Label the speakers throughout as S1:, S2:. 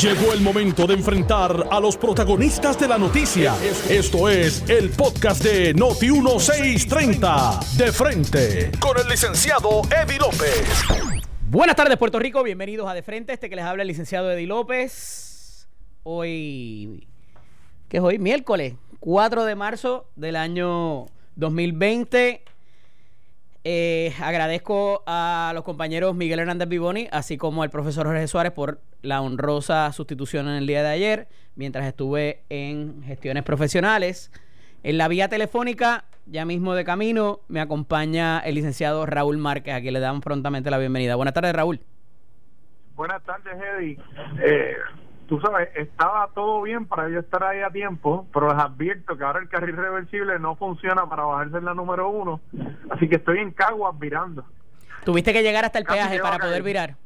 S1: Llegó el momento de enfrentar a los protagonistas de la noticia. Esto es el podcast de Noti1630. De frente, con el licenciado Eddie López.
S2: Buenas tardes, Puerto Rico. Bienvenidos a De Frente. Este que les habla el licenciado Eddie López. Hoy, ¿qué es hoy? Miércoles, 4 de marzo del año 2020. Eh, agradezco a los compañeros Miguel Hernández Vivoni, así como al profesor Jorge Suárez por la honrosa sustitución en el día de ayer, mientras estuve en gestiones profesionales. En la vía telefónica, ya mismo de camino, me acompaña el licenciado Raúl Márquez, a quien le damos prontamente la bienvenida. Buenas tardes, Raúl.
S3: Buenas tardes, Eddie. Eh, tú sabes, estaba todo bien para yo estar ahí a tiempo, pero les advierto que ahora el carril reversible no funciona para bajarse en la número uno, así que estoy en Caguas virando.
S2: Tuviste que llegar hasta el
S3: Casi
S2: peaje para poder virar.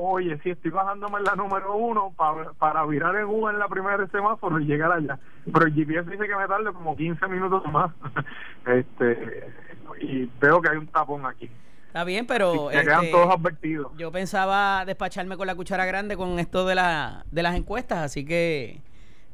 S3: Oye, sí, estoy bajándome en la número uno para, para virar en U en la primera semáforo y llegar allá. Pero el GPS dice que me tarde como 15 minutos más. este Y veo que hay un tapón aquí.
S2: Está bien, pero
S3: Se quedan
S2: este,
S3: todos advertidos.
S2: yo pensaba despacharme con la cuchara grande con esto de, la, de las encuestas, así que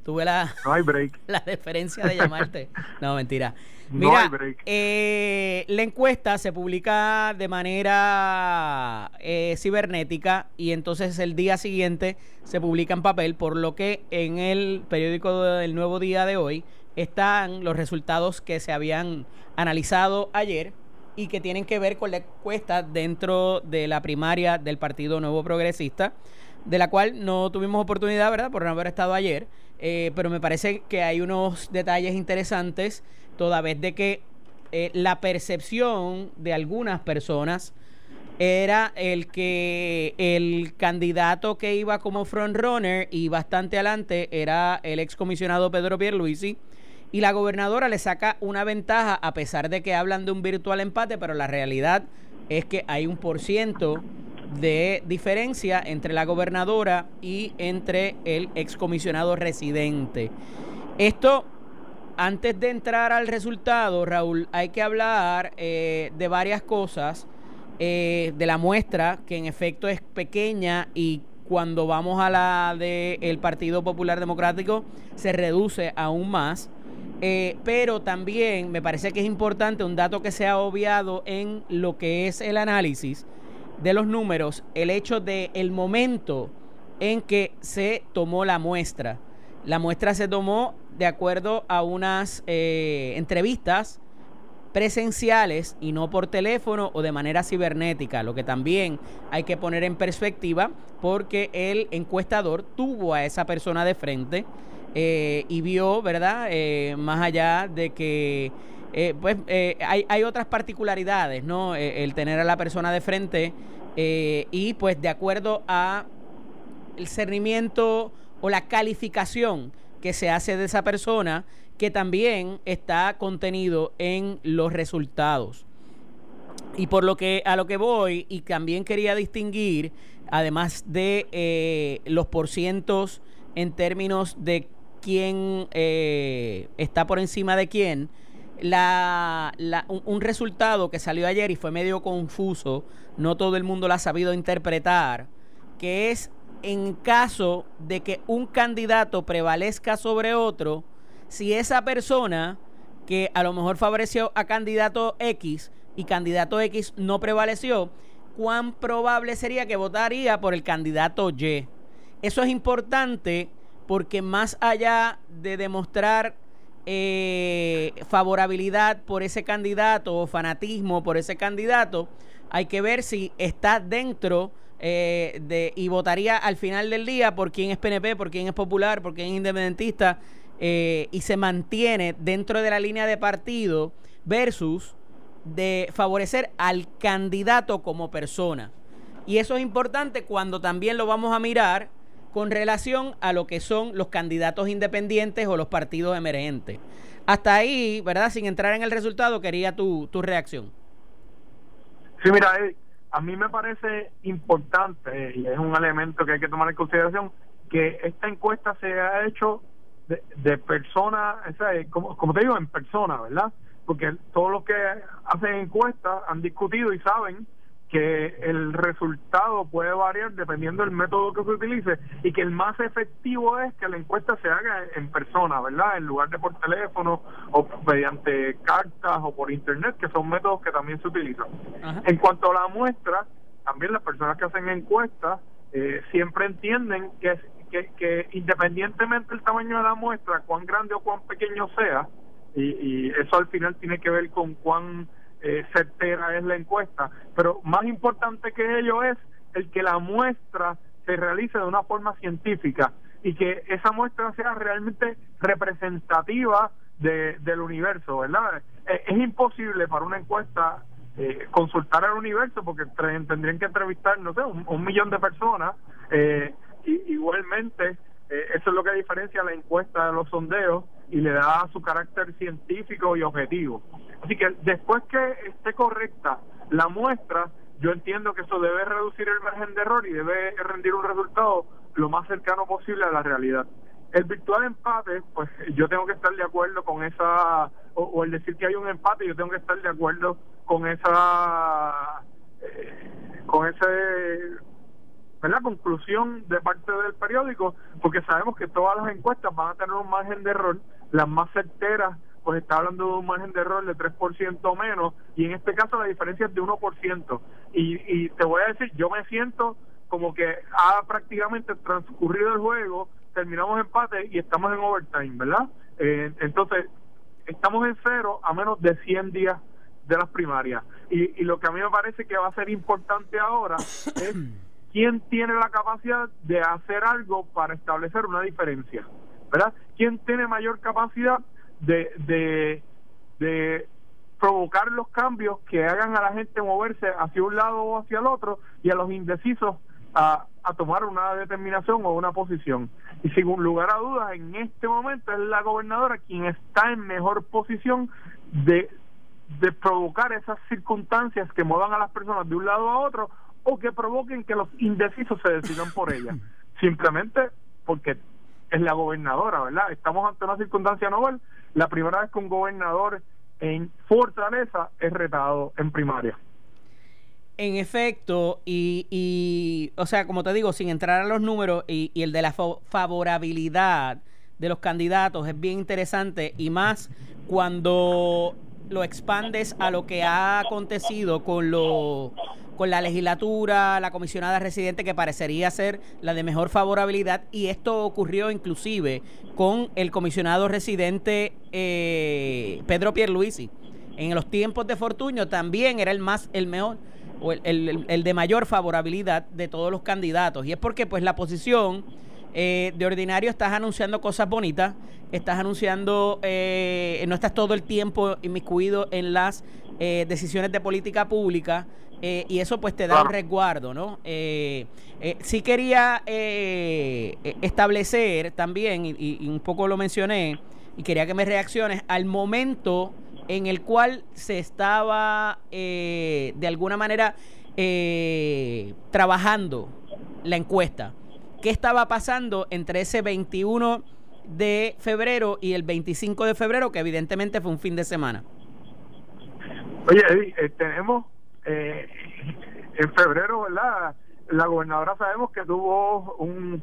S2: tuve la,
S3: No hay break.
S2: la deferencia de llamarte. No, mentira.
S3: No
S2: Mira,
S3: hay break.
S2: eh, la encuesta se publica de manera eh, cibernética y entonces el día siguiente se publica en papel, por lo que en el periódico del Nuevo Día de hoy están los resultados que se habían analizado ayer y que tienen que ver con la encuesta dentro de la primaria del Partido Nuevo Progresista, de la cual no tuvimos oportunidad, ¿verdad?, por no haber estado ayer, eh, pero me parece que hay unos detalles interesantes, toda vez de que eh, la percepción de algunas personas era el que el candidato que iba como frontrunner y bastante adelante era el excomisionado Pedro Pierluisi y la gobernadora le saca una ventaja a pesar de que hablan de un virtual empate, pero la realidad es que hay un por ciento de diferencia entre la gobernadora y entre el excomisionado residente. Esto, antes de entrar al resultado, Raúl, hay que hablar eh, de varias cosas eh, de la muestra, que en efecto es pequeña y cuando vamos a la del Partido Popular Democrático se reduce aún más. Eh, pero también me parece que es importante un dato que se ha obviado en lo que es el análisis de los números, el hecho de el momento en que se tomó la muestra. La muestra se tomó de acuerdo a unas eh, entrevistas presenciales y no por teléfono o de manera cibernética, lo que también hay que poner en perspectiva porque el encuestador tuvo a esa persona de frente eh, y vio, ¿verdad? Eh, más allá de que, eh, pues, hay, hay otras particularidades, ¿no? El tener a la persona de frente y, pues, de acuerdo a el cernimiento o la calificación que se hace de esa persona que también está contenido en los resultados. Y por lo que a lo que voy, y también quería distinguir, además de eh, los porcientos en términos de quién eh, está por encima de quién, la, un, un resultado que salió ayer y fue medio confuso, no todo el mundo lo ha sabido interpretar, que es en caso de que un candidato prevalezca sobre otro, si esa persona que a lo mejor favoreció a candidato X y candidato X no prevaleció, cuán probable sería que votaría por el candidato Y. Eso es importante porque más allá de demostrar eh, favorabilidad por ese candidato o fanatismo por ese candidato, hay que ver si está dentro eh, de, y votaría al final del día por quién es PNP, por quién es popular, por quién es independentista eh, y se mantiene dentro de la línea de partido versus de favorecer al candidato como persona. Y eso es importante cuando también lo vamos a mirar con relación a lo que son los candidatos independientes o los partidos emergentes. Hasta ahí, ¿verdad? Sin entrar en el resultado, quería tu, tu reacción.
S3: Sí, mira, eh, a mí me parece importante y es un elemento que hay que tomar en consideración que esta encuesta se ha hecho de, de personas, o sea, eh, como, como te digo, en persona, ¿verdad? Porque todos los que hacen encuestas han discutido y saben que el resultado puede variar dependiendo del método que se utilice y que el más efectivo es que la encuesta se haga en persona, ¿verdad? En lugar de por teléfono o mediante cartas o por internet, que son métodos que también se utilizan. En cuanto a la muestra, también las personas que hacen encuestas eh, siempre entienden que, que, que independientemente del tamaño de la muestra, cuán grande o cuán pequeño sea, y, y eso al final tiene que ver con cuán eh, certera es la encuesta, pero más importante que ello es el que la muestra se realice de una forma científica y que esa muestra sea realmente representativa de, del universo, ¿verdad? Eh, es imposible para una encuesta eh, consultar al universo porque tendrían que entrevistar, no sé, un, millón de personas. Eh, y, igualmente, eso es lo que diferencia la encuesta de los sondeos y le da su carácter científico y objetivo. Así que después que esté correcta la muestra, yo entiendo que eso debe reducir el margen de error y debe rendir un resultado lo más cercano posible a la realidad. El virtual empate, pues yo tengo que estar de acuerdo con esa, o, el decir que hay un empate, yo tengo que estar de acuerdo con esa, eh, con ese, la conclusión de parte del periódico, porque sabemos que todas las encuestas van a tener un margen de error, las más certeras pues está hablando de un margen de error de 3% menos y en este caso la diferencia es de 1%. Y, y te voy a decir, yo me siento como que ha prácticamente transcurrido el juego, terminamos empate y estamos en overtime, ¿verdad? Eh, entonces, estamos en cero a menos de 100 días de las primarias. Y, y lo que a mí me parece que va a ser importante ahora es quién tiene la capacidad de hacer algo para establecer una diferencia, ¿verdad? ¿Quién tiene mayor capacidad de, de, de provocar los cambios que hagan a la gente moverse hacia un lado o hacia el otro y a los indecisos a, a tomar una determinación o una posición. Y sin lugar a dudas, en este momento es la gobernadora quien está en mejor posición de, de provocar esas circunstancias que muevan a las personas de un lado a otro o que provoquen que los indecisos se decidan por ella. Simplemente porque es la gobernadora, ¿verdad? Estamos ante una circunstancia novel la primera vez que un gobernador en Fortaleza es retado en primaria.
S2: En efecto, y, y, o sea, como te digo, sin entrar a los números y, y el de la favorabilidad de los candidatos es bien interesante y más cuando lo expandes a lo que ha acontecido con lo con la legislatura, la comisionada residente que parecería ser la de mejor favorabilidad y esto ocurrió inclusive con el comisionado residente eh, Pedro Pierluisi. En los tiempos de Fortuño también era el más el mejor o el, el de mayor favorabilidad de todos los candidatos y es porque pues la posición eh, de ordinario estás anunciando cosas bonitas, estás anunciando, eh, no estás todo el tiempo inmiscuido en las eh, decisiones de política pública y eso pues te da un resguardo, ¿no? sí quería establecer también, y, un poco lo mencioné, y quería que me reacciones al momento en el cual se estaba de alguna manera trabajando la encuesta qué estaba pasando entre ese 21 de febrero y el 25 de febrero, que evidentemente fue un fin de semana.
S3: Oye, eh, tenemos eh, en febrero, ¿verdad? La gobernadora sabemos que tuvo un,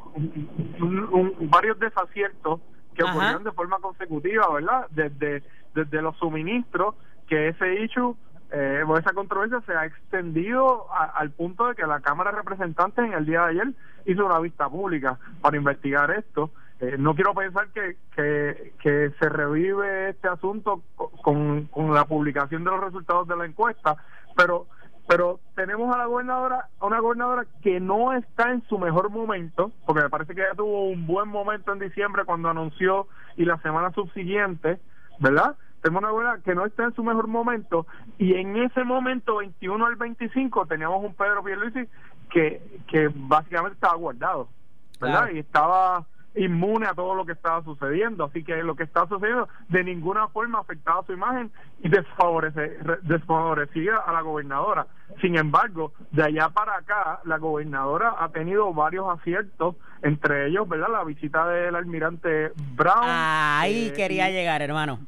S3: varios desaciertos que ocurrieron de forma consecutiva, ¿verdad? Desde, desde los suministros, que ese issue eh, esa controversia se ha extendido al punto de que la Cámara de Representantes en el día de ayer hizo una vista pública para investigar esto. Eh, no quiero pensar que, que, se revive este asunto con, con la publicación de los resultados de la encuesta, pero pero tenemos a la gobernadora, a una gobernadora que no está en su mejor momento, porque me parece que ella tuvo un buen momento en diciembre cuando anunció y la semana subsiguiente, ¿verdad? Tenemos una buena que no está en su mejor momento. Y en ese momento 21 al 25 teníamos un Pedro Pierluisi que que básicamente estaba guardado verdad y estaba inmune a todo lo que estaba sucediendo. Así que lo que está sucediendo de ninguna forma afectaba su imagen y desfavorece, desfavorecía a la gobernadora. Sin embargo de allá para acá la gobernadora ha tenido varios aciertos entre ellos verdad la visita del almirante Brown.
S2: Ahí eh, quería llegar hermano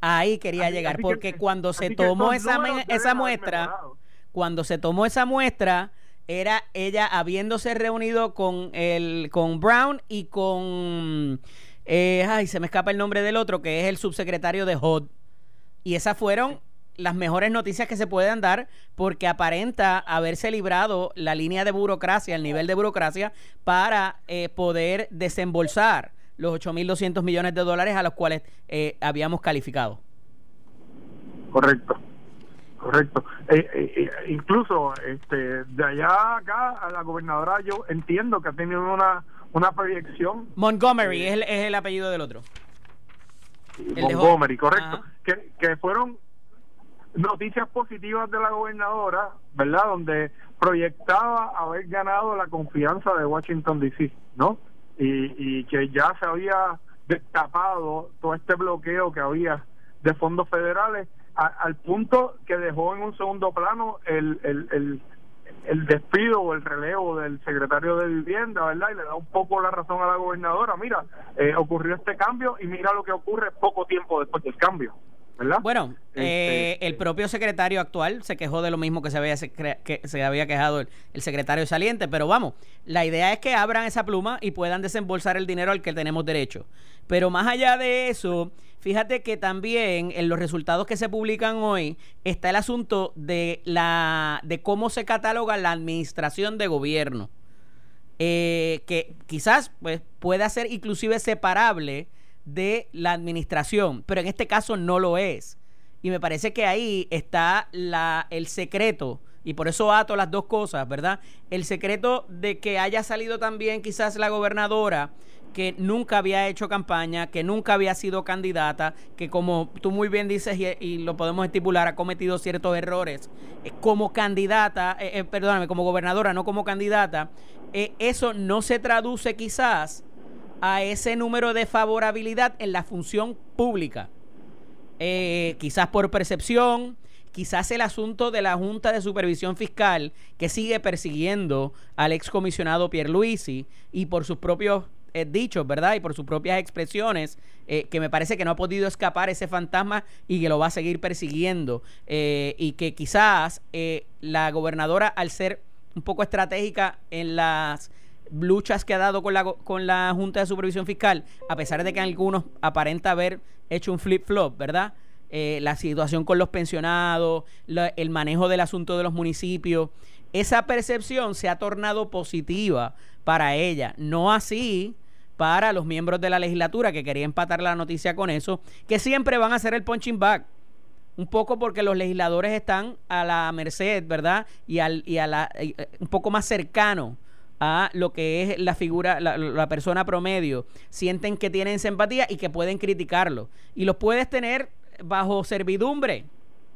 S2: Ahí quería llegar, porque cuando se tomó esa, esa muestra, Cuando se tomó esa muestra, era ella habiéndose reunido con el con Brown y con eh, ay se me escapa el nombre del otro que es el subsecretario de HOD y esas fueron las mejores noticias que se pueden dar porque aparenta haberse librado la línea de burocracia, el nivel de burocracia para eh, poder desembolsar los 8.200 millones de dólares a los cuales eh, habíamos calificado.
S3: Correcto, correcto. Eh, eh, incluso este, de allá acá a la gobernadora yo entiendo que ha tenido una, una proyección.
S2: Montgomery es, el, es el apellido del otro.
S3: Montgomery, correcto. Que, que fueron noticias positivas de la gobernadora, ¿verdad? Donde proyectaba haber ganado la confianza de Washington DC, ¿no? Y, y que ya se había destapado todo este bloqueo que había de fondos federales al punto que dejó en un segundo plano el, el, el, el despido o el relevo del secretario de vivienda, ¿verdad? Y le da un poco la razón a la gobernadora. Mira, eh, ocurrió este cambio y mira lo que ocurre poco tiempo después del cambio.
S2: Bueno, este, eh, el propio secretario actual se quejó de lo mismo que se había, que se había quejado el, secretario saliente, pero vamos, la idea es que abran esa pluma y puedan desembolsar el dinero al que tenemos derecho. Pero más allá de eso, fíjate que también en los resultados que se publican hoy está el asunto de, la, de cómo se cataloga la administración de gobierno. Eh, que quizás pues, pueda ser inclusive separable de la administración, pero en este caso no lo es. Y me parece que ahí está la, el secreto, y por eso ato las dos cosas, ¿verdad? El secreto de que haya salido también quizás la gobernadora que nunca había hecho campaña, que nunca había sido candidata, que como tú muy bien dices y, lo podemos estipular, ha cometido ciertos errores eh, como candidata, eh, eh, perdóname, como gobernadora, no como candidata, eso no se traduce quizás a ese número de favorabilidad en la función pública. Eh, quizás por percepción, quizás el asunto de la Junta de Supervisión Fiscal que sigue persiguiendo al excomisionado Pierluisi y por sus propios eh, dichos, ¿verdad? Y por sus propias expresiones, eh, que me parece que no ha podido escapar ese fantasma y que lo va a seguir persiguiendo. y que quizás la gobernadora, al ser un poco estratégica en las luchas que ha dado con la, con la Junta de Supervisión Fiscal, a pesar de que algunos aparenta haber hecho un flip-flop, ¿verdad? Eh, la situación con los pensionados, el manejo del asunto de los municipios, esa percepción se ha tornado positiva para ella, no así para los miembros de la legislatura que quería empatar la noticia con eso, que siempre van a hacer el punching back. Un poco porque los legisladores están a la merced, ¿verdad? Y, al, y a la, eh, un poco más cercano a lo que es la figura, la, persona promedio, sienten que tienen simpatía y que pueden criticarlo. Y los puedes tener bajo servidumbre,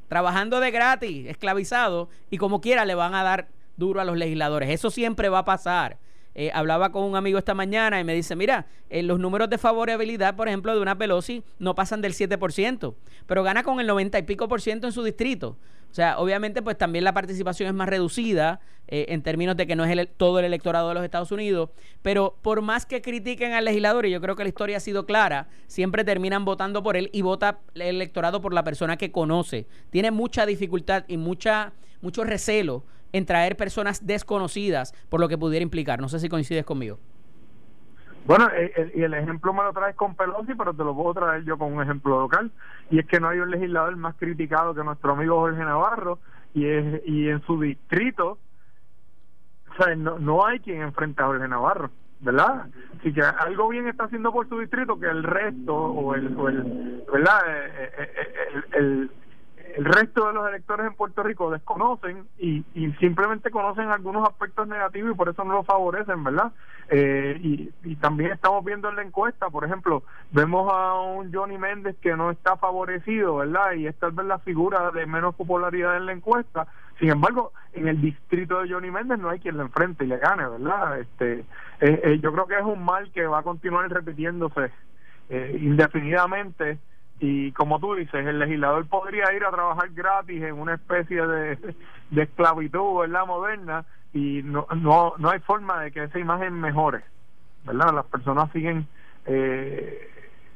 S2: trabajando de gratis, esclavizado, y como quiera le van a dar duro a los legisladores. Eso siempre va a pasar. Eh, hablaba con un amigo esta mañana y me dice, mira, eh, los números de favorabilidad, por ejemplo, de una Pelosi no pasan del 7%, pero gana con el 90 y pico por ciento en su distrito. O sea, obviamente, pues también la participación es más reducida eh, en términos de que no es el, todo el electorado de los Estados Unidos, pero por más que critiquen al legislador, y yo creo que la historia ha sido clara, siempre terminan votando por él y vota el electorado por la persona que conoce. Tiene mucha dificultad y mucha, mucho recelo en traer personas desconocidas por lo que pudiera implicar. No sé si coincides conmigo.
S3: Bueno, eh, y el ejemplo me lo traes con Pelosi, pero te lo puedo traer yo con un ejemplo local. Y es que no hay un legislador más criticado que nuestro amigo Jorge Navarro, y, es, y en su distrito, o no, no hay quien enfrente a Jorge Navarro, ¿verdad? Así que algo bien está haciendo por su distrito que el resto, o el, o el ¿verdad? Eh, eh, el el resto de los electores en Puerto Rico desconocen y, simplemente conocen algunos aspectos negativos y por eso no lo favorecen, ¿verdad? Eh, y, y, también estamos viendo en la encuesta, por ejemplo, vemos a un Johnny Méndez que no está favorecido, ¿verdad? Y es la figura de menos popularidad en la encuesta. Sin embargo, en el distrito de Johnny Méndez no hay quien le enfrente y le gane, ¿verdad? Este, eh, eh, yo creo que es un mal que va a continuar repitiéndose indefinidamente y como tú dices, el legislador podría ir a trabajar gratis en una especie de, de esclavitud, ¿verdad? Moderna y no, no, no hay forma de que esa imagen mejore, ¿verdad? Las personas siguen eh,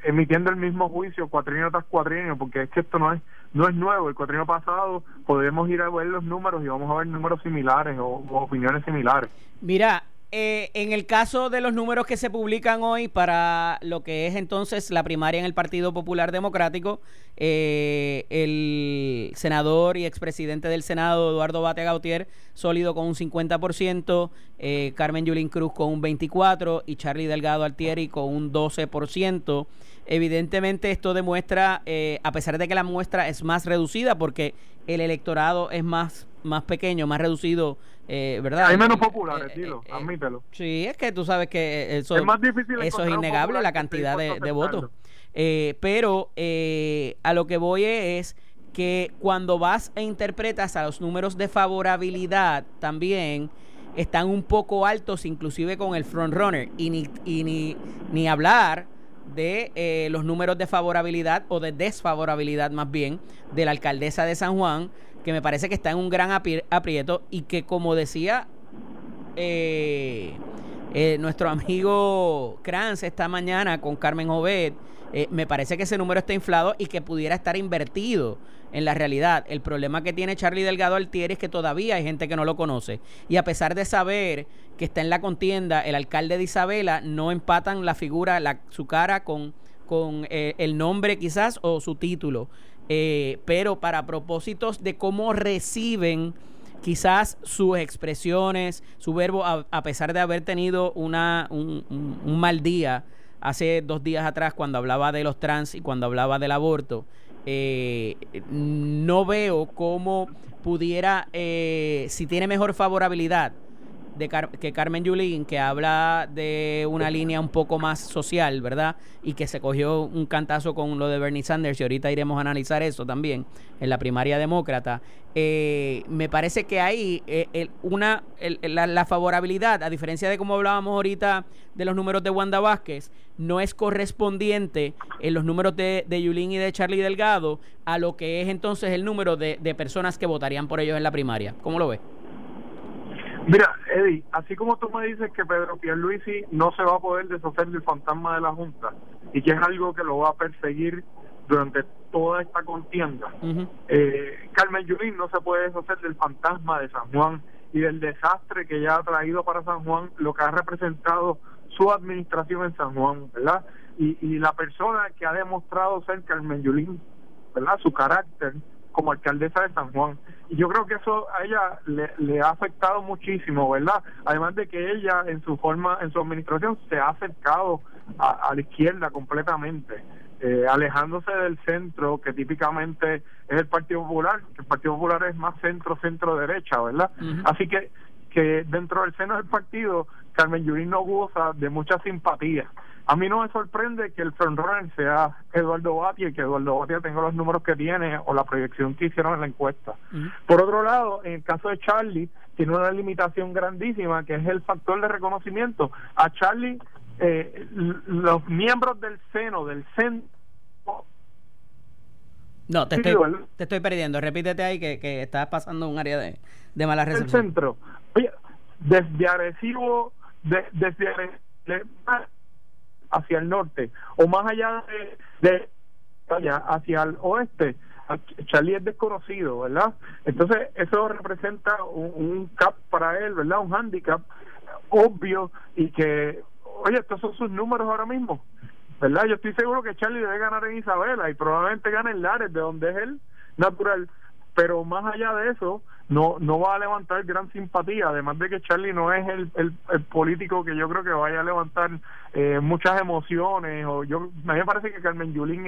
S3: emitiendo el mismo juicio cuatrienio tras cuatrienio porque es que esto no es no es nuevo. El cuatrino pasado podemos ir a ver los números y vamos a ver números similares o, opiniones similares.
S2: Mira, eh, en el caso de los números que se publican hoy para lo que es entonces la primaria en el Partido Popular Democrático, eh, el senador y expresidente del Senado, Eduardo Bate Gautier, sólido con un 50%, eh, Carmen Yulín Cruz con un 24% y Charlie Delgado Altieri con un 12%. Evidentemente esto demuestra, eh, a pesar de que la muestra es más reducida, porque el electorado es más, más pequeño, más reducido, eh, ¿verdad?
S3: Hay menos populares, eh, eh admítelo.
S2: Sí, es que tú sabes que eso es, más difícil eso es innegable, la cantidad de, de votos. pero a lo que voy es que cuando vas e interpretas a los números de favorabilidad también están un poco altos, inclusive con el frontrunner, y ni, y ni, ni hablar de eh, los números de favorabilidad o de desfavorabilidad más bien de la alcaldesa de San Juan, que me parece que está en un gran aprieto y que como decía eh, eh, nuestro amigo Kranz esta mañana con Carmen Jovet, me parece que ese número está inflado y que pudiera estar invertido en la realidad. El problema que tiene Charlie Delgado Altieri es que todavía hay gente que no lo conoce. Y a pesar de saber que está en la contienda el alcalde de Isabela, no empatan la figura, su cara con, con eh, el nombre quizás o su título. Eh, pero para propósitos de cómo reciben quizás sus expresiones, su verbo, a, pesar de haber tenido una, un, mal día hace dos días atrás cuando hablaba de los trans y cuando hablaba del aborto, eh, no veo cómo pudiera, eh, si tiene mejor favorabilidad de que Carmen Yulín, que habla de una línea un poco más social, ¿verdad? Y que se cogió un cantazo con lo de Bernie Sanders, y ahorita iremos a analizar eso también en la primaria demócrata. Eh, me parece que ahí eh, una, la, favorabilidad, a diferencia de como hablábamos ahorita de los números de Wanda Vázquez, no es correspondiente en los números de, de Yulín y de Charlie Delgado a lo que es entonces el número de, de personas que votarían por ellos en la primaria. ¿Cómo lo ves?
S3: Mira, Eddie, así como tú me dices que Pedro Pierluisi no se va a poder deshacer del fantasma de la Junta y que es algo que lo va a perseguir durante toda esta contienda, eh, Carmen Yulín no se puede deshacer del fantasma de San Juan y del desastre que ya ha traído para San Juan lo que ha representado su administración en San Juan, ¿verdad? Y, y la persona que ha demostrado ser Carmen Yulín, ¿verdad? Su carácter como alcaldesa de San Juan. Y yo creo que eso a ella le, ha afectado muchísimo, ¿verdad? Además de que ella en su forma, en su administración, se ha acercado a, la izquierda completamente. Eh, alejándose del centro, que típicamente es el Partido Popular, que el Partido Popular es más centro, centro derecha, ¿verdad? Así que que dentro del seno del partido Carmen Yulín no goza de mucha simpatía. A mí no me sorprende que el frontrunner sea Eduardo Batia y que Eduardo Batia tenga los números que tiene o la proyección que hicieron en la encuesta. Por otro lado, en el caso de Charlie, tiene una limitación grandísima que es el factor de reconocimiento. A Charlie, eh, los miembros del seno, del centro,
S2: no, te, estoy, te estoy perdiendo. Repítete ahí que, que estás pasando un área de, de mala recepción.
S3: El centro. Oye, desde Arecibo, desde hacia el norte, o más allá de, allá, hacia el oeste, Charlie es desconocido, ¿verdad? Entonces, eso representa un, un, cap para él, ¿verdad? Un handicap obvio y que, oye, estos son sus números ahora mismo, ¿verdad? Yo estoy seguro que Charlie debe ganar en Isabela y probablemente gane en Lares, de donde es él natural pero más allá de eso no no va a levantar gran simpatía además de que Charlie no es el, el, político que yo creo que vaya a levantar eh, muchas emociones o yo a mí me parece que Carmen Yulín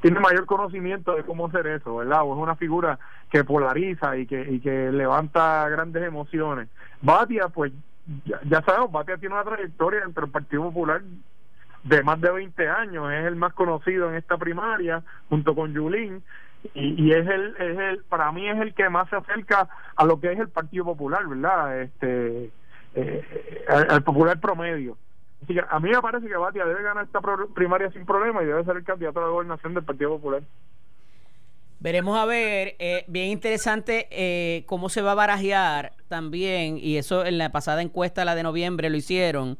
S3: tiene mayor conocimiento de cómo hacer eso verdad o es una figura que polariza y que y que levanta grandes emociones. Batia pues ya, ya sabemos Batia tiene una trayectoria entre el Partido Popular de más de 20 años, es el más conocido en esta primaria, junto con Yulín, y, es el es el para mí es el que más se acerca a lo que es el Partido Popular verdad este eh, al, popular promedio. Así que a mí me parece que Batia debe ganar esta primaria sin problema y debe ser el candidato a la gobernación del Partido Popular.
S2: Veremos a ver, eh, bien interesante eh, cómo se va a barajear también, y eso en la pasada encuesta, la de noviembre, lo hicieron,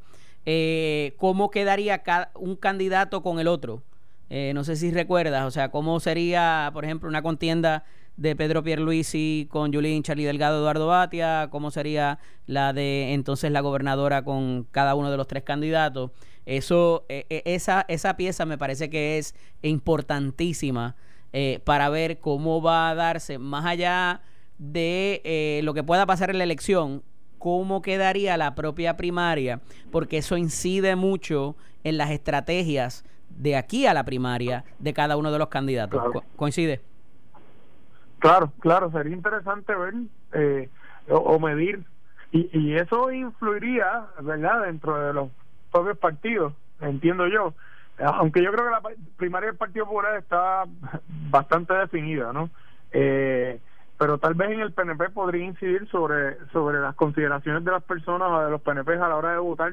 S2: cómo quedaría cada, un candidato con el otro Eh, no sé si recuerdas, o sea, cómo sería, por ejemplo, una contienda de Pedro Pierluisi con Yulín, Charlie Delgado, Eduardo Batia, cómo sería la de entonces la gobernadora con cada uno de los tres candidatos. Eso, e, e, esa, esa pieza me parece que es importantísima eh, para ver cómo va a darse, más allá de eh, lo que pueda pasar en la elección, cómo quedaría la propia primaria, porque eso incide mucho en las estrategias de aquí a la primaria de cada uno de los candidatos. ¿Coincide?
S3: Claro, claro, sería interesante ver eh, o, medir y, y eso influiría, ¿verdad?, dentro de los propios partidos, entiendo yo. Aunque yo creo que la primaria del Partido Popular está bastante definida, ¿no? Eh, pero tal vez en el PNP podría incidir sobre sobre las consideraciones de las personas o de los PNP a la hora de votar,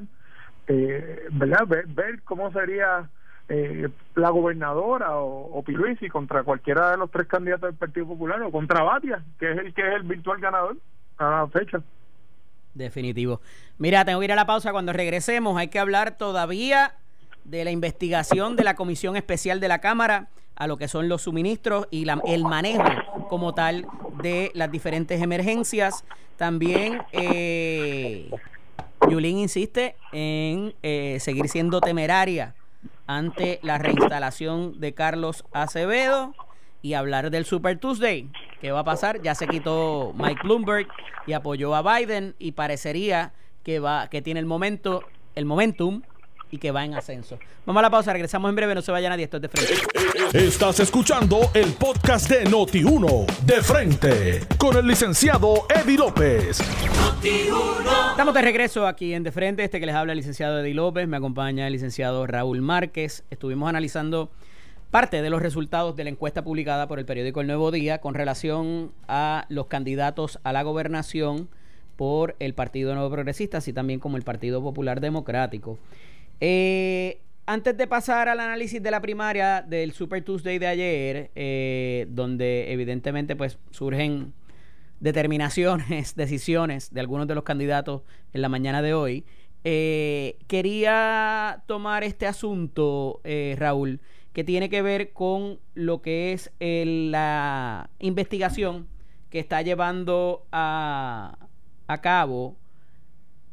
S3: eh, ¿verdad? Ver, ver cómo sería eh, la gobernadora o, o Piluisi contra cualquiera de los tres candidatos del Partido Popular o contra Batia, que es el que es el virtual ganador a la fecha.
S2: Definitivo. Mira, tengo que ir a la pausa. Cuando regresemos hay que hablar todavía de la investigación de la Comisión Especial de la Cámara a lo que son los suministros y la, el manejo como tal de las diferentes emergencias. También eh, Yulín insiste en eh, seguir siendo temeraria ante la reinstalación de Carlos Acevedo y hablar del Super Tuesday. ¿Qué va a pasar? Ya se quitó Mike Bloomberg y apoyó a Biden y parecería que va que tiene el momento el momentum y que va en ascenso. Vamos a la pausa, regresamos en breve, no se vaya nadie, esto es de frente.
S1: Estás escuchando el podcast de Noti1, de frente, con el licenciado Eddie López.
S2: Estamos de regreso aquí en De Frente, este que les habla el licenciado Eddie López, me acompaña el licenciado Raúl Márquez. Estuvimos analizando parte de los resultados de la encuesta publicada por el periódico El Nuevo Día con relación a los candidatos a la gobernación por el Partido Nuevo Progresista, así también como el Partido Popular Democrático. Eh, antes de pasar al análisis de la primaria del Super Tuesday de ayer, eh, donde evidentemente pues surgen determinaciones, decisiones de algunos de los candidatos en la mañana de hoy, eh, quería tomar este asunto, Raúl, que tiene que ver con lo que es la investigación que está llevando a, a cabo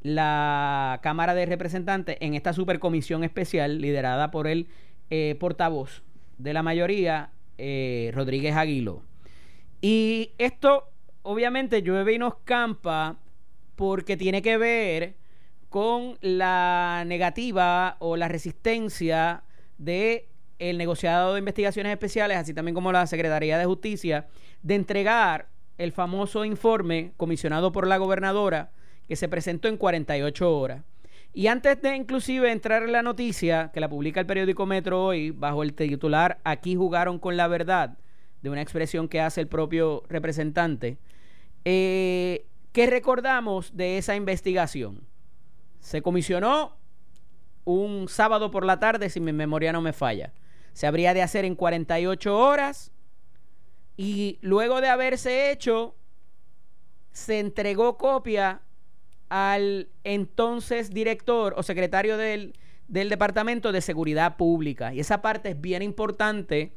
S2: la Cámara de Representantes en esta supercomisión especial liderada por el eh, portavoz de la mayoría, eh, Rodríguez Aguilo. Y esto, obviamente, llueve y nos campa porque tiene que ver con la negativa o la resistencia de el negociado de investigaciones especiales, así también como la Secretaría de Justicia, de entregar el famoso informe comisionado por la gobernadora que se presentó en 48 horas. Y antes de inclusive entrar en la noticia, que la publica el periódico Metro hoy, bajo el titular Aquí jugaron con la verdad, de una expresión que hace el propio representante, eh, ¿qué recordamos de esa investigación? Se comisionó un sábado por la tarde, si mi memoria no me falla. Se habría de hacer en 48 horas y luego de haberse hecho, se entregó copia al entonces director o secretario del, Departamento de Seguridad Pública. Y esa parte es bien importante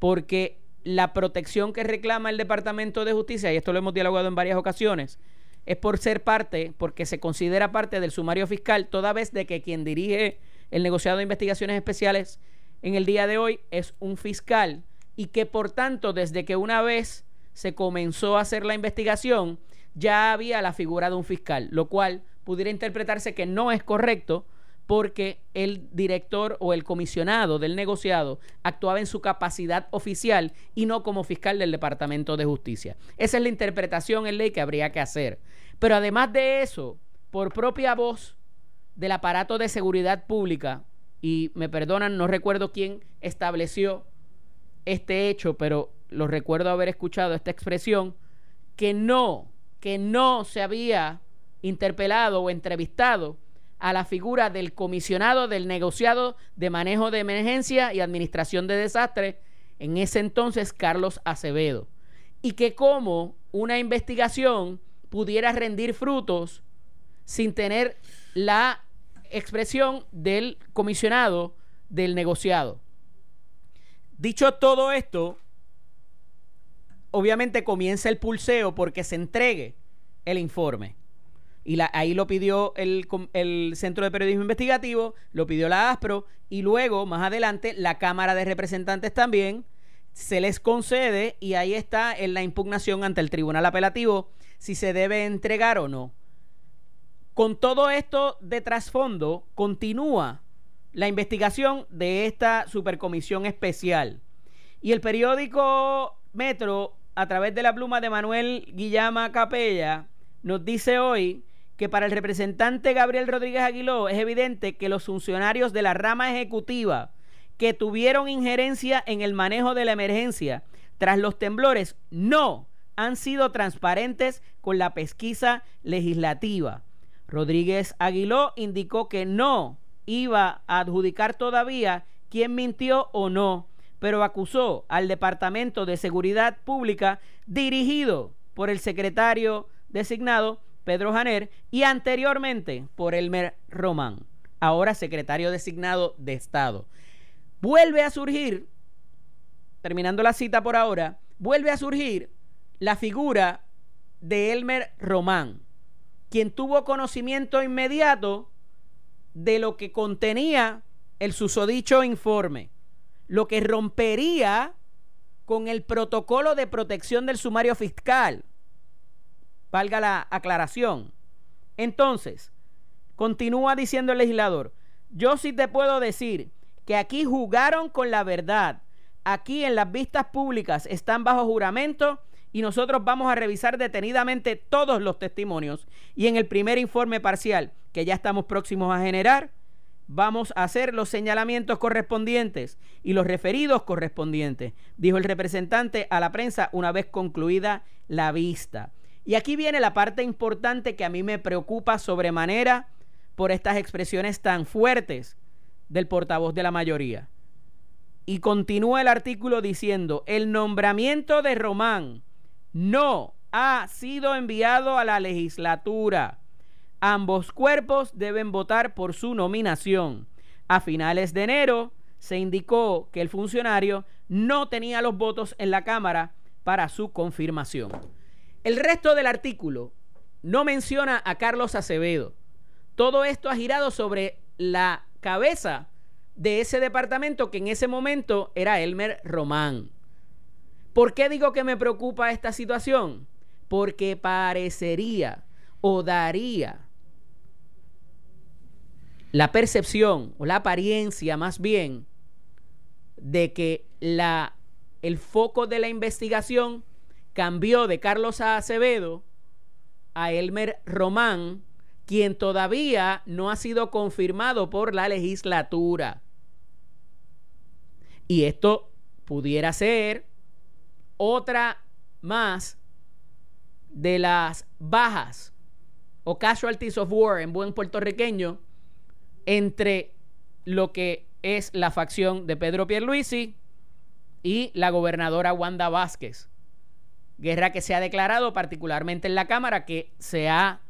S2: porque la protección que reclama el Departamento de Justicia, y esto lo hemos dialogado en varias ocasiones, es por ser parte, porque se considera parte del sumario fiscal, toda vez de que quien dirige el negociado de investigaciones especiales en el día de hoy es un fiscal y que por tanto desde que una vez se comenzó a hacer la investigación, ya había la figura de un fiscal, lo cual pudiera interpretarse que no es correcto porque el director o el comisionado del negociado actuaba en su capacidad oficial y no como fiscal del Departamento de Justicia. Esa es la interpretación en ley que habría que hacer. Pero además de eso, por propia voz del aparato de seguridad pública, y me perdonan, no recuerdo quién estableció este hecho, pero lo recuerdo haber escuchado esta expresión, que no que no se había interpelado o entrevistado a la figura del comisionado del negociado de manejo de emergencia y administración de desastres, en ese entonces Carlos Acevedo, y que como una investigación pudiera rendir frutos sin tener la expresión del comisionado del negociado. Dicho todo esto, obviamente comienza el pulseo porque se entregue el informe. Y ahí lo pidió el, el, Centro de Periodismo Investigativo, lo pidió la ASPRO y luego, más adelante, la Cámara de Representantes también se les concede y ahí está en la impugnación ante el Tribunal Apelativo si se debe entregar o no. Con todo esto de trasfondo, continúa la investigación de esta supercomisión especial. Y el periódico Metro, a través de la pluma de Manuel Guillama Capella, nos dice hoy que para el representante Gabriel Rodríguez Aguiló es evidente que los funcionarios de la rama ejecutiva que tuvieron injerencia en el manejo de la emergencia tras los temblores no han sido transparentes con la pesquisa legislativa. Rodríguez Aguiló indicó que no iba a adjudicar todavía quién mintió o no, pero acusó al Departamento de Seguridad Pública dirigido por el secretario designado Pedro Janer y anteriormente por Elmer Román, ahora secretario designado de Estado. Vuelve a surgir, terminando la cita por ahora, vuelve a surgir la figura de Elmer Román, quien tuvo conocimiento inmediato de lo que contenía el susodicho informe, lo que rompería con el protocolo de protección del sumario fiscal. Valga la aclaración. Entonces, continúa diciendo el legislador, yo sí te puedo decir que aquí jugaron con la verdad. Aquí en las vistas públicas están bajo juramento y nosotros vamos a revisar detenidamente todos los testimonios y en el primer informe parcial que ya estamos próximos a generar, vamos a hacer los señalamientos correspondientes y los referidos correspondientes, dijo el representante a la prensa una vez concluida la vista. Y aquí viene la parte importante que a mí me preocupa sobremanera por estas expresiones tan fuertes del portavoz de la mayoría. Y continúa el artículo diciendo, el nombramiento de Román no ha sido enviado a la legislatura. Ambos cuerpos deben votar por su nominación. A finales de enero se indicó que el funcionario no tenía los votos en la Cámara para su confirmación. El resto del artículo no menciona a Carlos Acevedo. Todo esto ha girado sobre la cabeza de ese departamento que en ese momento era Elmer Román. ¿Por qué digo que me preocupa esta situación? Porque parecería o daría la percepción o la apariencia más bien de que la, el foco de la investigación cambió de Carlos Acevedo a Elmer Román, quien todavía no ha sido confirmado por la legislatura. Y esto pudiera ser otra más de las bajas o casualties of war en buen puertorriqueño entre lo que es la facción de Pedro Pierluisi y la gobernadora Wanda Vázquez. Guerra que se ha declarado particularmente en la Cámara que se ha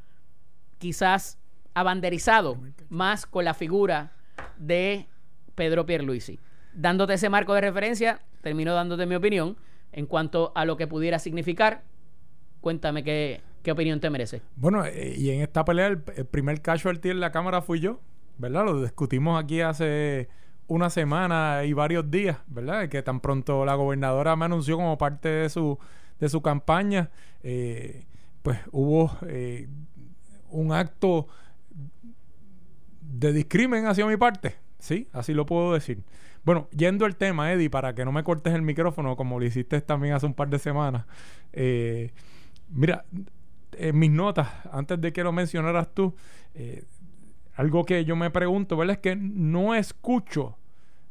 S2: quizás abanderizado más con la figura de Pedro Pierluisi. Dándote ese marco de referencia, termino dándote mi opinión en cuanto a lo que pudiera significar. Cuéntame qué, qué opinión te merece.
S4: Bueno, eh, y en esta pelea el, primer casualty en la cámara fui yo, ¿verdad? Lo discutimos aquí hace una semana y varios días, ¿verdad? Que tan pronto la gobernadora me anunció como parte de su, de su campaña, eh, pues hubo eh, un acto de discrimen hacia mi parte, ¿sí? Así lo puedo decir. Bueno, yendo al tema, Eddie, para que no me cortes el micrófono, como lo hiciste también hace un par de semanas. Eh, mira, en mis notas, antes de que lo mencionaras tú, eh, algo que yo me pregunto, ¿verdad? Es que no escucho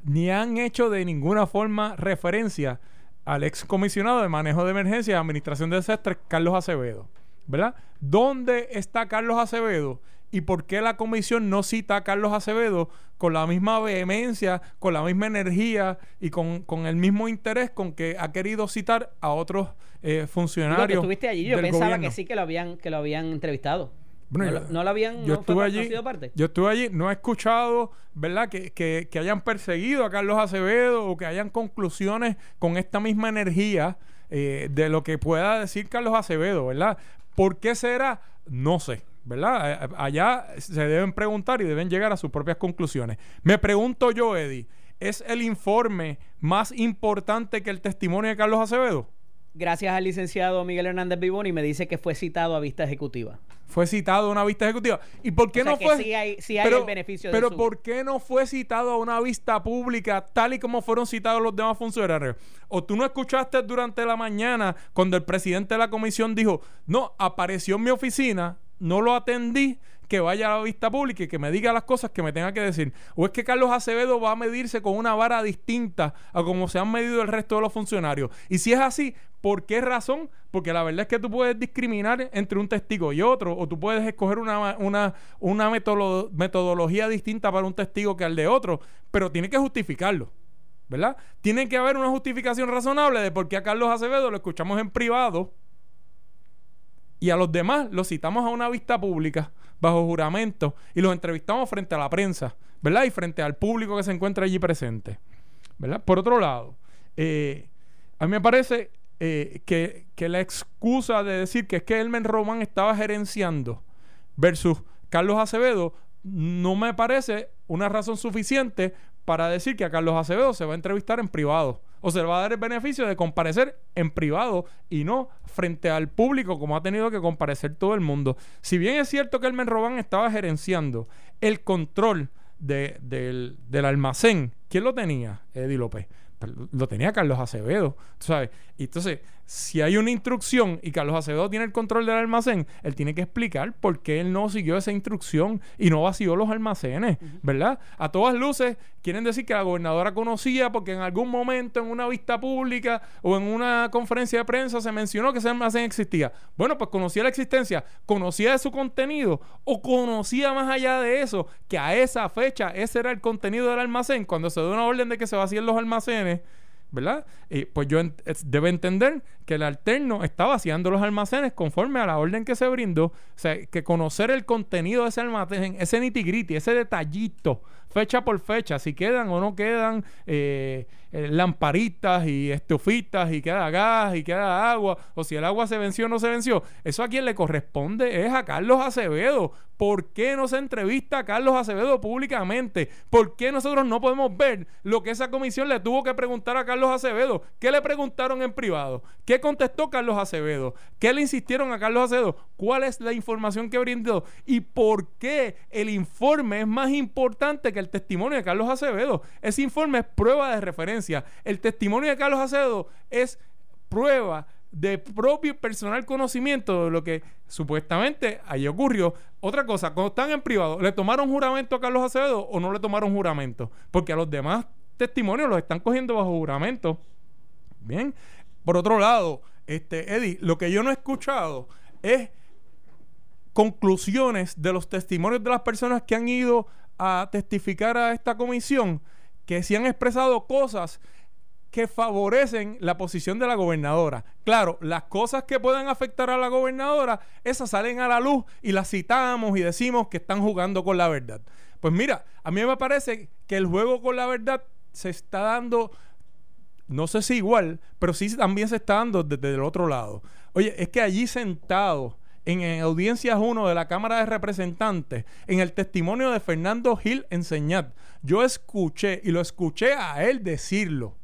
S4: ni han hecho de ninguna forma referencia al ex comisionado de manejo de emergencia y administración de desastres, Carlos Acevedo, ¿verdad? ¿Dónde está Carlos Acevedo? ¿Y por qué la comisión no cita a Carlos Acevedo con la misma vehemencia, con la misma energía y con, el mismo interés con que ha querido citar a otros eh, funcionarios?
S2: estuviste allí, yo pensaba que sí que lo habían, que lo habían entrevistado. No, lo, habían
S4: yo estuve allí, Yo estuve allí, no he escuchado, ¿verdad? Que, que, que, hayan perseguido a Carlos Acevedo o que hayan conclusiones con esta misma energía eh, de lo que pueda decir Carlos Acevedo, ¿verdad? ¿Por qué será? No sé. ¿Verdad? Eh, allá se deben preguntar y deben llegar a sus propias conclusiones. Me pregunto yo, Eddie, ¿es el informe más importante que el testimonio de Carlos Acevedo?
S2: Gracias al licenciado Miguel Hernández Vivoni, me dice que fue citado a vista ejecutiva.
S4: Fue citado a una vista ejecutiva. ¿Y por qué no fue?
S2: Sí hay, hay el beneficio
S4: pero ¿por qué no fue citado a una vista pública tal y como fueron citados los demás funcionarios? ¿O tú no escuchaste durante la mañana cuando el presidente de la comisión dijo, no, apareció en mi oficina, no lo atendí, que vaya a la vista pública y que me diga las cosas que me tenga que decir. O es que Carlos Acevedo va a medirse con una vara distinta a como se han medido el resto de los funcionarios. Y si es así, ¿por qué razón? Porque la verdad es que tú puedes discriminar entre un testigo y otro, o tú puedes escoger una, una, metodología distinta para un testigo que al de otro, pero tiene que justificarlo. ¿Verdad? Tiene que haber una justificación razonable de por qué a Carlos Acevedo lo escuchamos en privado y a los demás los citamos a una vista pública bajo juramento y los entrevistamos frente a la prensa, ¿verdad? Y frente al público que se encuentra allí presente, ¿verdad? Por otro lado, eh, a mí me parece eh, que, que, la excusa de decir que es que Elmen Román estaba gerenciando versus Carlos Acevedo no me parece una razón suficiente para decir que a Carlos Acevedo se va a entrevistar en privado o se le va a dar el beneficio de comparecer en privado y no frente al público como ha tenido que comparecer todo el mundo. Si bien es cierto que el Menrobán estaba gerenciando el control del, del almacén, ¿quién lo tenía? Eddie López. Lo tenía Carlos Acevedo, ¿sabes? Y entonces, si hay una instrucción y Carlos Acevedo tiene el control del almacén, él tiene que explicar por qué él no siguió esa instrucción y no vació los almacenes, ¿verdad? A todas luces, quieren decir que la gobernadora conocía porque en algún momento en una vista pública o en una conferencia de prensa se mencionó que ese almacén existía. Bueno, pues conocía la existencia, conocía de su contenido o conocía más allá de eso que a esa fecha ese era el contenido del almacén cuando se dio una orden de que se vacíen los almacenes ¿verdad? Y pues yo debe entender que el alterno está vaciando los almacenes conforme a la orden que se brindó. O sea, que conocer el contenido de ese almacén, ese nitigriti, ese detallito, fecha por fecha, si quedan o no quedan eh, eh, lamparitas y estufitas y queda gas y queda agua, o si el agua se venció o no se venció. Eso a quien le corresponde es a Carlos Acevedo. ¿Por qué no se entrevista a Carlos Acevedo públicamente? ¿Por qué nosotros no podemos ver lo que esa comisión le tuvo que preguntar a Carlos Acevedo? ¿Qué le preguntaron en privado? ¿Qué contestó Carlos Acevedo? ¿Qué le insistieron a Carlos Acevedo? ¿Cuál es la información que brindó? ¿Y por qué el informe es más importante que el testimonio de Carlos Acevedo? Ese informe es prueba de referencia. El testimonio de Carlos Acevedo es prueba de propio personal conocimiento de lo que supuestamente ahí ocurrió. Otra cosa, cuando están en privado, ¿le tomaron juramento a Carlos Acevedo o no le tomaron juramento? Porque a los demás testimonios los están cogiendo bajo juramento. Bien. Por otro lado, este, Eddie, lo que yo no he escuchado es conclusiones de los testimonios de las personas que han ido a testificar a esta comisión, que se han expresado cosas que favorecen la posición de la gobernadora. Claro, las cosas que puedan afectar a la gobernadora, esas salen a la luz y las citamos y decimos que están jugando con la verdad. Pues mira, a mí me parece que el juego con la verdad se está dando, no sé si igual, pero sí también se está dando desde el otro lado. Oye, es que allí sentado en, audiencias 1 de la Cámara de Representantes, en el testimonio de Fernando Gil Enseñat, yo escuché y lo escuché a él decirlo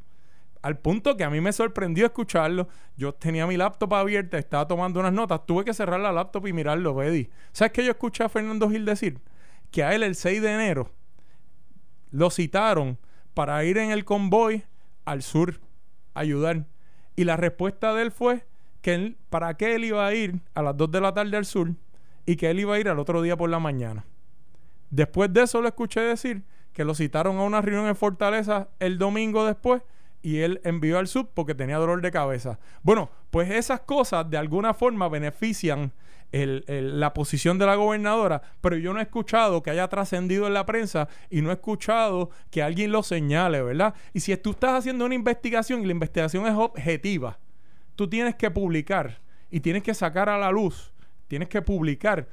S4: al punto que a mí me sorprendió escucharlo. Yo tenía mi laptop abierta, estaba tomando unas notas, tuve que cerrar la laptop y mirarlo, Eddie. ¿Sabes qué yo escuché a Fernando Gil decir? Que a él el 6 de enero lo citaron para ir en el convoy al sur a ayudar. Y la respuesta de él fue que para qué él iba a ir a las 2 de la tarde al sur y que él iba a ir al otro día por la mañana. Después de eso lo escuché decir que lo citaron a una reunión en Fortaleza el domingo después y él envió al sub porque tenía dolor de cabeza. Bueno, pues esas cosas de alguna forma benefician la posición de la gobernadora, pero yo no he escuchado que haya trascendido en la prensa y no he escuchado que alguien lo señale, ¿verdad? Y si tú estás haciendo una investigación y la investigación es objetiva, tú tienes que publicar y tienes que sacar a la luz, tienes que publicar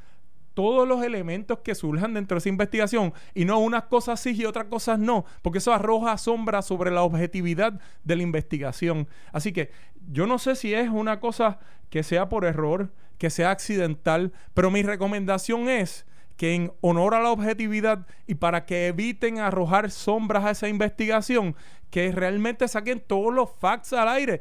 S4: todos los elementos que surjan dentro de esa investigación y no unas cosas sí y otras cosas no, porque eso arroja sombra sobre la objetividad de la investigación. Así que yo no sé si es una cosa que sea por error, que sea accidental, pero mi recomendación es que en honor a la objetividad y para que eviten arrojar sombras a esa investigación, que realmente saquen todos los facts al aire.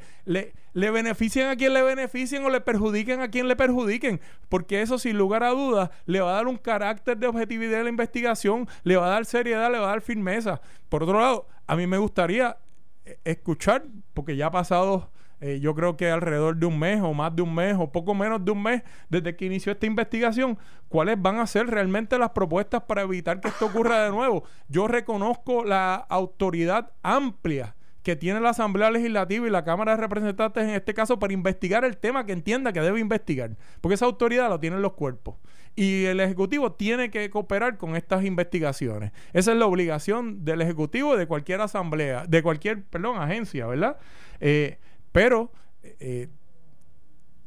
S4: Le beneficien a quien le beneficien o le perjudiquen a quien le perjudiquen. Porque eso, sin lugar a dudas, le va a dar un carácter de objetividad a la investigación, le va a dar seriedad, le va a dar firmeza. Por otro lado, a mí me gustaría eh, escuchar, porque ya ha pasado eh, yo creo que alrededor de un mes o más de un mes o poco menos de un mes desde que inició esta investigación, cuáles van a ser realmente las propuestas para evitar que esto ocurra de nuevo. Yo reconozco la autoridad amplia que tiene la Asamblea Legislativa y la Cámara de Representantes en este caso para investigar el tema que entienda que debe investigar, porque esa autoridad la tienen los cuerpos. Y el Ejecutivo tiene que cooperar con estas investigaciones. Esa es la obligación del Ejecutivo de cualquier asamblea, de cualquier, perdón, agencia, ¿verdad? Eh, pero eh,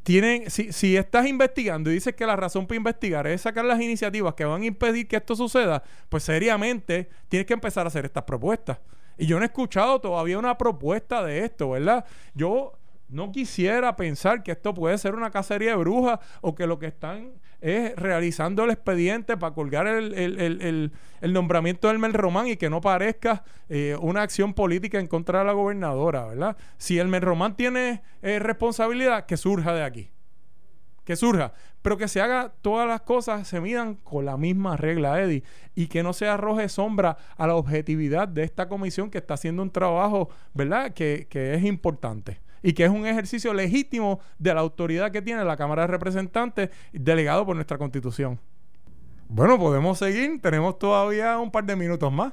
S4: tienen, si, si, estás investigando y dices que la razón para investigar es sacar las iniciativas que van a impedir que esto suceda, pues seriamente tienes que empezar a hacer estas propuestas. Y yo no he escuchado todavía una propuesta de esto, ¿verdad? Yo no quisiera pensar que esto puede ser una cacería de brujas o que lo que están es realizando el expediente para colgar el, nombramiento del Mel Román y que no parezca eh, una acción política en contra de la gobernadora, ¿verdad? Si el Mel Román tiene eh, responsabilidad, que surja de aquí. Que surja, pero que se haga todas las cosas, se midan con la misma regla, Eddie, y que no se arroje sombra a la objetividad de esta comisión que está haciendo un trabajo, ¿verdad? Que, que es importante y que es un ejercicio legítimo de la autoridad que tiene la Cámara de Representantes delegado por nuestra Constitución. Bueno, podemos seguir, tenemos todavía un par de minutos más.